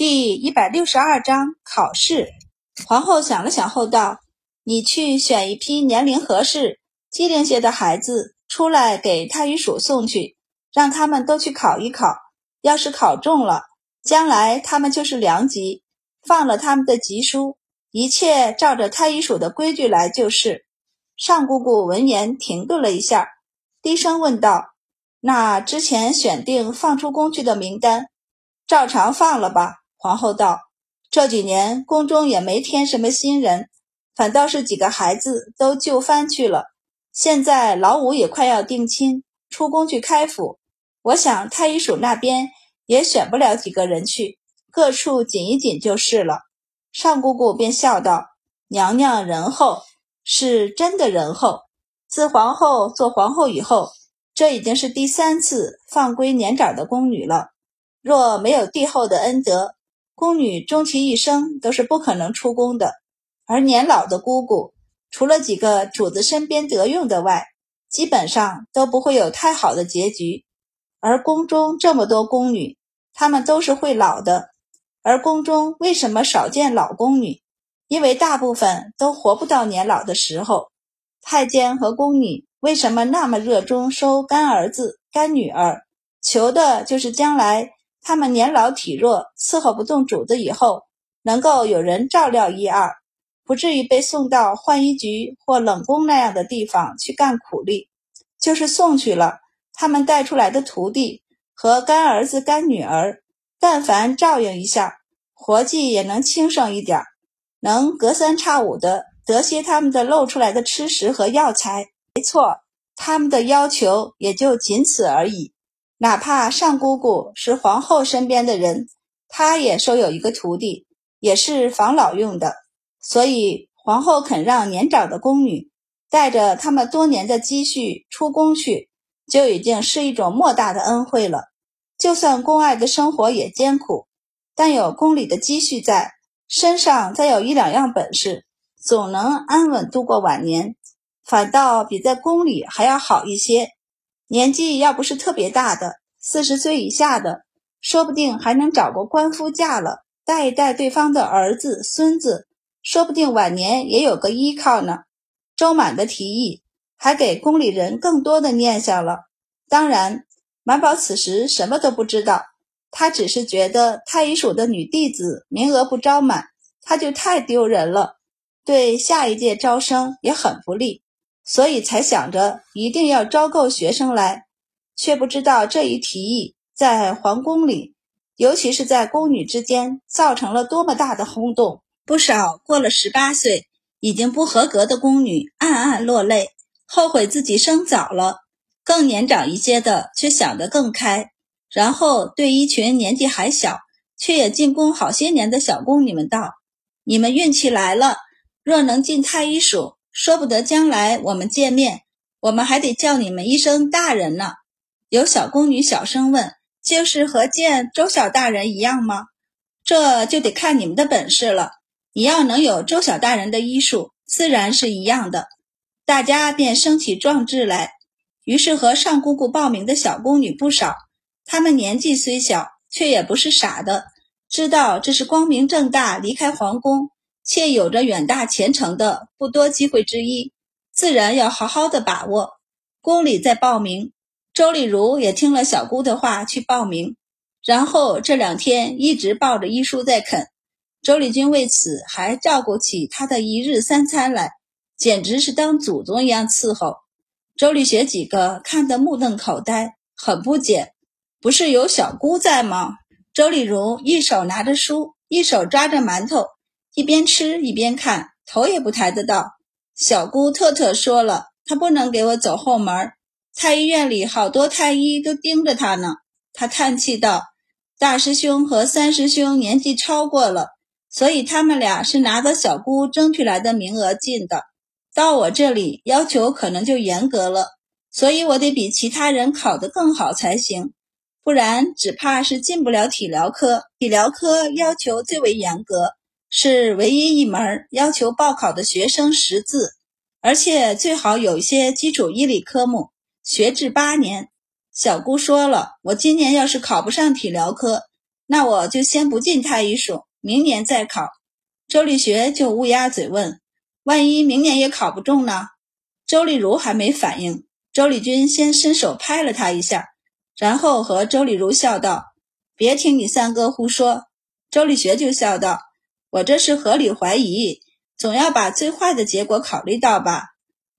第一百六十二章考试。皇后想了想后道：“你去选一批年龄合适、机灵些的孩子出来，给太医署送去，让他们都去考一考。要是考中了，将来他们就是良级，放了他们的级书，一切照着太医署的规矩来就是。”尚姑姑闻言停顿了一下，低声问道：“那之前选定放出宫去的名单，照常放了吧？”皇后道：“这几年宫中也没添什么新人，反倒是几个孩子都就藩去了。现在老五也快要定亲，出宫去开府。我想太医署那边也选不了几个人去，各处紧一紧就是了。”尚姑姑便笑道：“娘娘仁厚，是真的仁厚。自皇后做皇后以后，这已经是第三次放归年长的宫女了。若没有帝后的恩德，”宫女终其一生都是不可能出宫的，而年老的姑姑，除了几个主子身边得用的外，基本上都不会有太好的结局。而宫中这么多宫女，她们都是会老的。而宫中为什么少见老宫女？因为大部分都活不到年老的时候。太监和宫女为什么那么热衷收干儿子、干女儿？求的就是将来。他们年老体弱，伺候不动主子以后，能够有人照料一二，不至于被送到浣衣局或冷宫那样的地方去干苦力。就是送去了，他们带出来的徒弟和干儿子、干女儿，但凡照应一下，活计也能轻省一点，能隔三差五的得些他们的露出来的吃食和药材。没错，他们的要求也就仅此而已。哪怕上姑姑是皇后身边的人，她也收有一个徒弟，也是防老用的。所以皇后肯让年长的宫女带着他们多年的积蓄出宫去，就已经是一种莫大的恩惠了。就算宫外的生活也艰苦，但有宫里的积蓄在身上，再有一两样本事，总能安稳度过晚年，反倒比在宫里还要好一些。年纪要不是特别大的，四十岁以下的，说不定还能找个官夫嫁了，带一带对方的儿子孙子，说不定晚年也有个依靠呢。周满的提议还给宫里人更多的念想了。当然，满宝此时什么都不知道，他只是觉得太医署的女弟子名额不招满，他就太丢人了，对下一届招生也很不利。所以才想着一定要招够学生来，却不知道这一提议在皇宫里，尤其是在宫女之间，造成了多么大的轰动。不少过了十八岁已经不合格的宫女暗暗落泪，后悔自己生早了。更年长一些的却想得更开，然后对一群年纪还小却也进宫好些年的小宫女们道：“你们运气来了，若能进太医署。”说不得将来我们见面，我们还得叫你们一声大人呢。有小宫女小声问：“就是和见周小大人一样吗？”这就得看你们的本事了。你要能有周小大人的医术，自然是一样的。大家便生起壮志来。于是和上姑姑报名的小宫女不少，她们年纪虽小，却也不是傻的，知道这是光明正大离开皇宫。且有着远大前程的不多机会之一，自然要好好的把握。宫里在报名，周丽如也听了小姑的话去报名，然后这两天一直抱着医书在啃。周丽君为此还照顾起她的一日三餐来，简直是当祖宗一样伺候。周丽学几个看得目瞪口呆，很不解：“不是有小姑在吗？”周丽如一手拿着书，一手抓着馒头。一边吃一边看，头也不抬的道：“小姑特特说了，她不能给我走后门。太医院里好多太医都盯着她呢。”他叹气道：“大师兄和三师兄年纪超过了，所以他们俩是拿着小姑争取来的名额进的。到我这里，要求可能就严格了，所以我得比其他人考得更好才行，不然只怕是进不了体疗科。体疗科要求最为严格。”是唯一一门要求报考的学生识字，而且最好有一些基础医理科目，学制八年。小姑说了，我今年要是考不上体疗科，那我就先不进太医署，明年再考。周立学就乌鸦嘴问：“万一明年也考不中呢？”周丽如还没反应，周丽君先伸手拍了他一下，然后和周丽如笑道：“别听你三哥胡说。”周立学就笑道：“我这是合理怀疑，总要把最坏的结果考虑到吧？”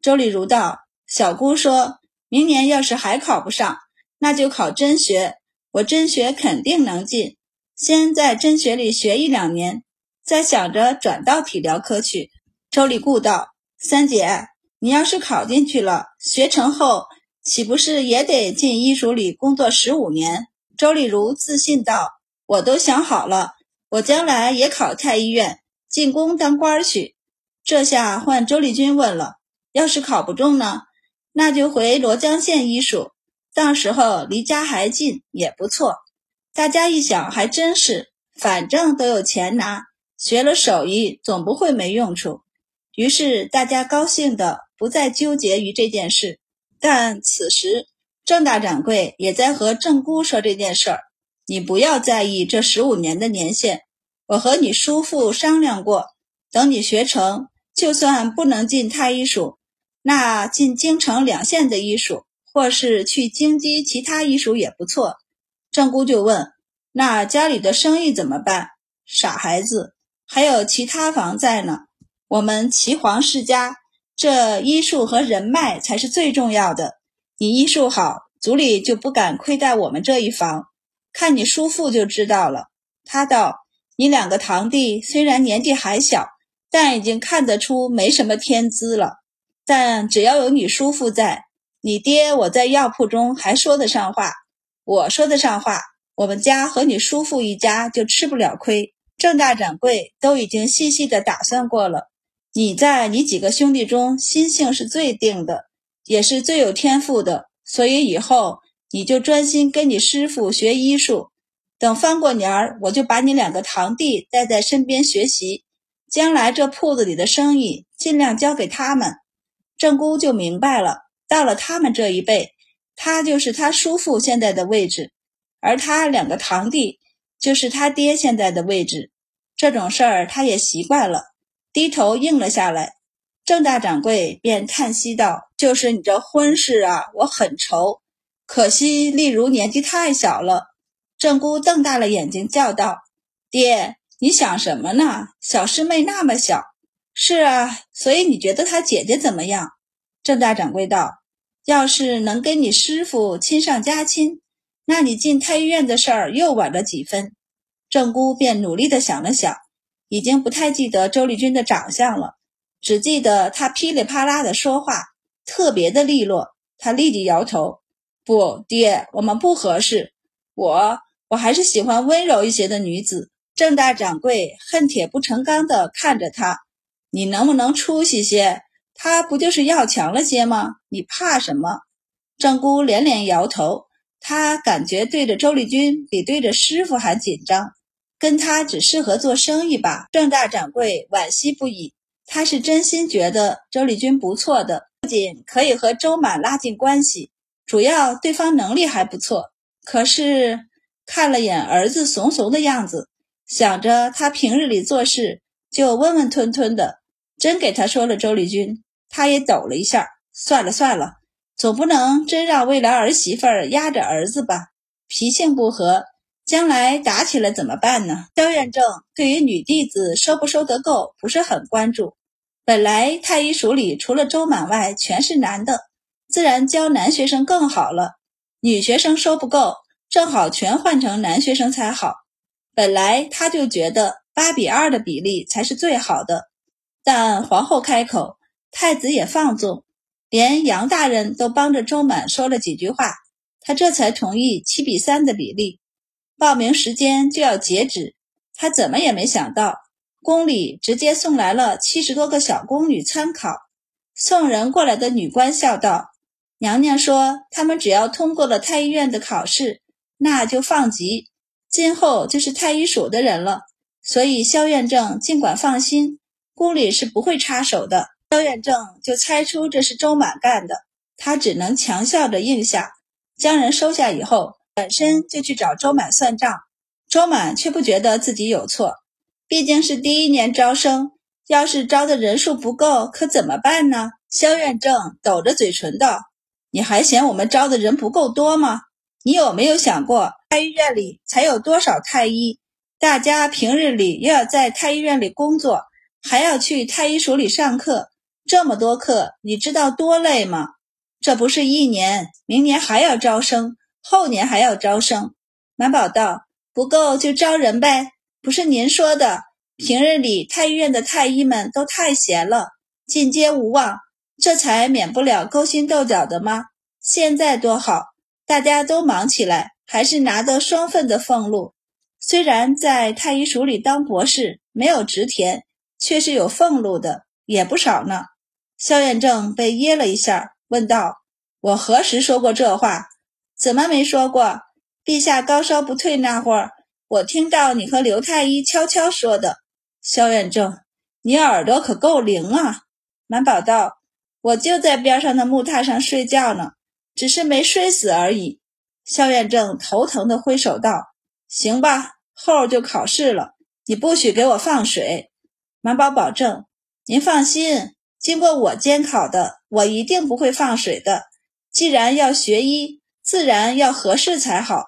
周丽如道：“小姑说明年要是还考不上，那就考真学，我真学肯定能进。”先在真学里学一两年，再想着转到体疗科去。周立固道：“三姐，你要是考进去了，学成后岂不是也得进医署里工作十五年？”周丽如自信道：“我都想好了，我将来也考太医院，进宫当官去。”这下换周丽君问了：“要是考不中呢？那就回罗江县医署，到时候离家还近，也不错。”大家一想，还真是，反正都有钱拿，学了手艺总不会没用处。于是大家高兴的不再纠结于这件事。但此时郑大掌柜也在和郑姑说这件事儿：“你不要在意这十五年的年限，我和你叔父商量过，等你学成，就算不能进太医署，那进京城两县的医署，或是去京畿其他医署也不错。”郑姑就问：“那家里的生意怎么办？傻孩子，还有其他房在呢。我们齐皇世家，这医术和人脉才是最重要的。你医术好，族里就不敢亏待我们这一房。看你叔父就知道了。他道：你两个堂弟虽然年纪还小，但已经看得出没什么天资了。但只要有你叔父在，你爹我在药铺中还说得上话。”我说得上话，我们家和你叔父一家就吃不了亏。郑大掌柜都已经细细的打算过了，你在你几个兄弟中心性是最定的，也是最有天赋的，所以以后你就专心跟你师傅学医术。等翻过年儿，我就把你两个堂弟带在身边学习，将来这铺子里的生意尽量交给他们。郑姑就明白了，到了他们这一辈。他就是他叔父现在的位置，而他两个堂弟就是他爹现在的位置。这种事儿他也习惯了，低头应了下来。郑大掌柜便叹息道：“就是你这婚事啊，我很愁，可惜丽如年纪太小了。”郑姑瞪大了眼睛叫道：“爹，你想什么呢？小师妹那么小。”“是啊，所以你觉得她姐姐怎么样？”郑大掌柜道。要是能跟你师傅亲上加亲，那你进太医院的事儿又晚了几分。郑姑便努力地想了想，已经不太记得周丽君的长相了，只记得她噼里啪啦的说话，特别的利落。她立即摇头：“不，爹，我们不合适。我我还是喜欢温柔一些的女子。”郑大掌柜恨铁不成钢地看着他：“你能不能出息些？”他不就是要强了些吗？你怕什么？郑姑连连摇头。她感觉对着周丽君比对着师傅还紧张，跟他只适合做生意吧。郑大掌柜惋惜不已，他是真心觉得周丽君不错的，不仅可以和周满拉近关系，主要对方能力还不错。可是看了眼儿子怂怂的样子，想着他平日里做事就温温吞吞的，真给他说了周丽君。他也抖了一下，算了算了，总不能真让未来儿媳妇压着儿子吧？脾性不和，将来打起来怎么办呢？萧院正对于女弟子收不收得够不是很关注。本来太医署里除了周满外全是男的，自然教男学生更好了。女学生收不够，正好全换成男学生才好。本来他就觉得八比二的比例才是最好的，但皇后开口。太子也放纵，连杨大人都帮着周满说了几句话，他这才同意七比三的比例。报名时间就要截止，他怎么也没想到，宫里直接送来了七十多个小宫女参考。送人过来的女官笑道：“娘娘说，他们只要通过了太医院的考试，那就放级，今后就是太医署的人了。所以萧院正尽管放心，宫里是不会插手的。”萧院正就猜出这是周满干的，他只能强笑着应下，将人收下以后，本身就去找周满算账。周满却不觉得自己有错，毕竟是第一年招生，要是招的人数不够，可怎么办呢？萧院正抖着嘴唇道：“你还嫌我们招的人不够多吗？你有没有想过，太医院里才有多少太医？大家平日里又要在太医院里工作，还要去太医署里上课，这么多课，你知道多累吗？这不是一年，明年还要招生，后年还要招生。”满宝道。不够就招人呗，不是您说的，平日里太医院的太医们都太闲了，进阶无望，这才免不了勾心斗角的吗？现在多好，大家都忙起来，还是拿得双份的俸禄。虽然在太医署里当博士没有职田，却是有俸禄的，也不少呢。萧远正被噎了一下，问道：“我何时说过这话？怎么没说过？”陛下高烧不退那会儿，我听到你和刘太医悄悄说的。萧远正，你耳朵可够灵啊！满宝道：“我就在边上的木榻上睡觉呢，只是没睡死而已。”萧远正头疼的挥手道：“行吧，后就考试了，你不许给我放水。”满宝保证：“您放心，经过我监考的，我一定不会放水的。既然要学医，自然要合适才好。”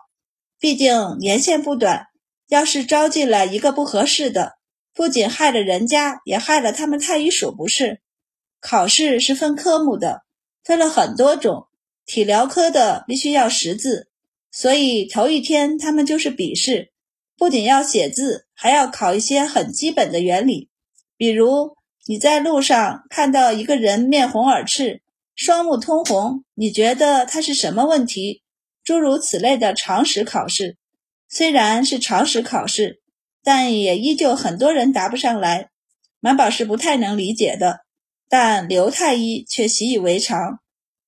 毕竟年限不短，要是招进来一个不合适的，不仅害了人家，也害了他们太医署，不是？考试是分科目的，分了很多种，体疗科的必须要识字，所以头一天他们就是笔试，不仅要写字，还要考一些很基本的原理，比如你在路上看到一个人面红耳赤，双目通红，你觉得他是什么问题？诸如此类的常识考试，虽然是常识考试，但也依旧很多人答不上来。满宝是不太能理解的，但刘太医却习以为常。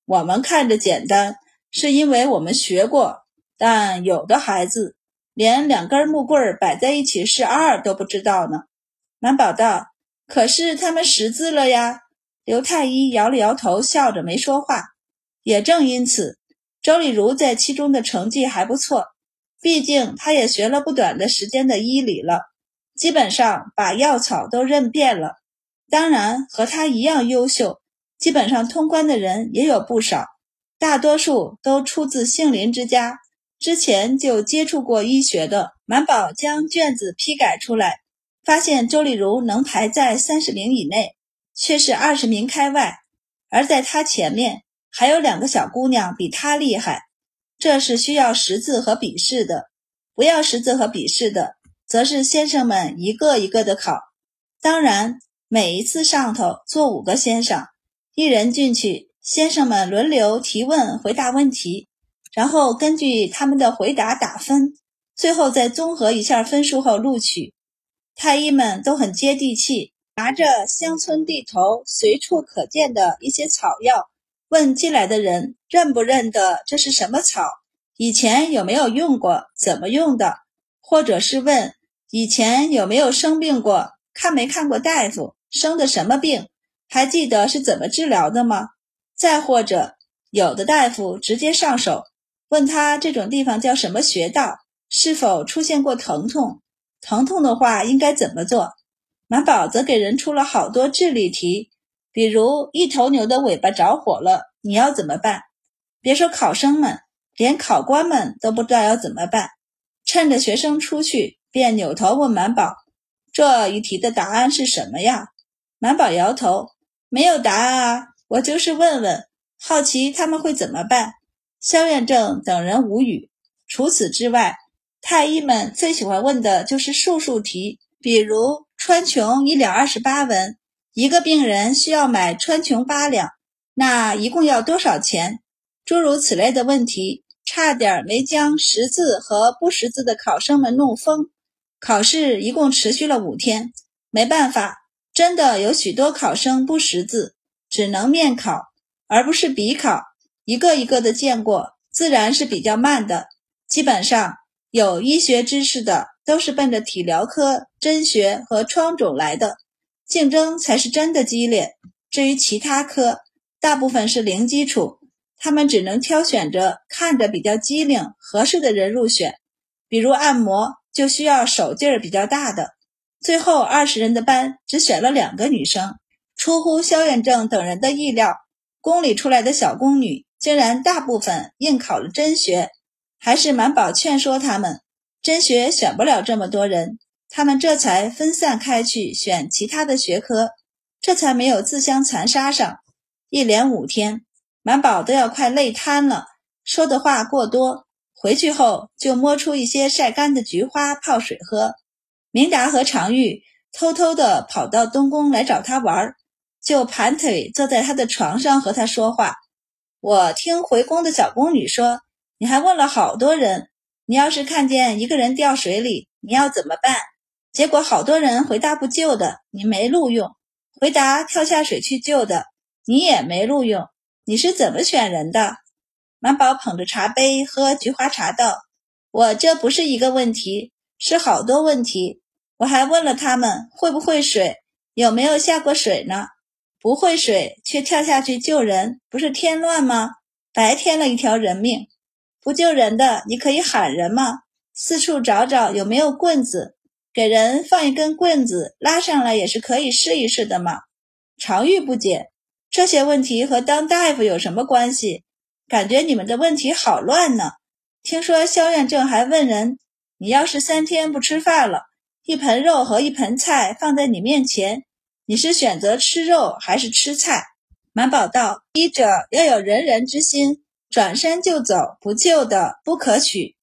我们看着简单，是因为我们学过，但有的孩子连两根木棍摆在一起是二都不知道呢。满宝道：“可是他们识字了呀。”刘太医摇了摇头，笑着没说话。也正因此。周丽如在其中的成绩还不错，毕竟她也学了不短的时间的医理了，基本上把药草都认遍了。当然，和他一样优秀，基本上通关的人也有不少，大多数都出自杏林之家，之前就接触过医学的。满宝将卷子批改出来，发现周丽如能排在三十名以内，却是二十名开外，而在他前面。还有两个小姑娘比他厉害，这是需要识字和笔试的；不要识字和笔试的，则是先生们一个一个的考。当然，每一次上头坐五个先生，一人进去，先生们轮流提问、回答问题，然后根据他们的回答打分，最后再综合一下分数后录取。太医们都很接地气，拿着乡村地头随处可见的一些草药。问进来的人认不认得这是什么草？以前有没有用过？怎么用的？或者是问以前有没有生病过？看没看过大夫？生的什么病？还记得是怎么治疗的吗？再或者有的大夫直接上手，问他这种地方叫什么穴道？是否出现过疼痛？疼痛的话应该怎么做？满宝则给人出了好多智力题。比如一头牛的尾巴着火了，你要怎么办？别说考生们，连考官们都不知道要怎么办。趁着学生出去，便扭头问满宝：“这一题的答案是什么呀？”满宝摇头：“没有答案啊，我就是问问，好奇他们会怎么办。”萧远正等人无语。除此之外，太医们最喜欢问的就是数数题，比如川穹一两二十八文。一个病人需要买川穹八两，那一共要多少钱？诸如此类的问题，差点没将识字和不识字的考生们弄疯。考试一共持续了五天，没办法，真的有许多考生不识字，只能面考，而不是笔考。一个一个的见过，自然是比较慢的。基本上有医学知识的，都是奔着体疗科、针学和疮肿来的。竞争才是真的激烈。至于其他科，大部分是零基础，他们只能挑选着看着比较机灵、合适的人入选，比如按摩，就需要手劲儿比较大的。最后二十人的班只选了两个女生，出乎萧远正等人的意料，宫里出来的小宫女竟然大部分应考了真学。还是满宝劝说他们，真学选不了这么多人，他们这才分散开去选其他的学科，这才没有自相残杀上。一连五天，满宝都要快累瘫了，说的话过多。回去后就摸出一些晒干的菊花泡水喝。明达和常玉偷偷地跑到东宫来找他玩儿，就盘腿坐在他的床上和他说话。我听回宫的小宫女说。你还问了好多人，你要是看见一个人掉水里，你要怎么办？结果好多人回答不救的，你没录用；回答跳下水去救的，你也没录用。你是怎么选人的？满宝捧着茶杯喝菊花茶道：“我这不是一个问题，是好多问题。我还问了他们会不会水，有没有下过水呢？不会水却跳下去救人，不是添乱吗？白添了一条人命。”不救人的，你可以喊人吗？四处找找有没有棍子，给人放一根棍子拉上来也是可以试一试的嘛。常玉不解，这些问题和当大夫有什么关系？感觉你们的问题好乱呢。听说萧院正还问人，你要是三天不吃饭了，一盆肉和一盆菜放在你面前，你是选择吃肉还是吃菜？满宝道：医者要有仁人之心。转身就走，不救的不可取。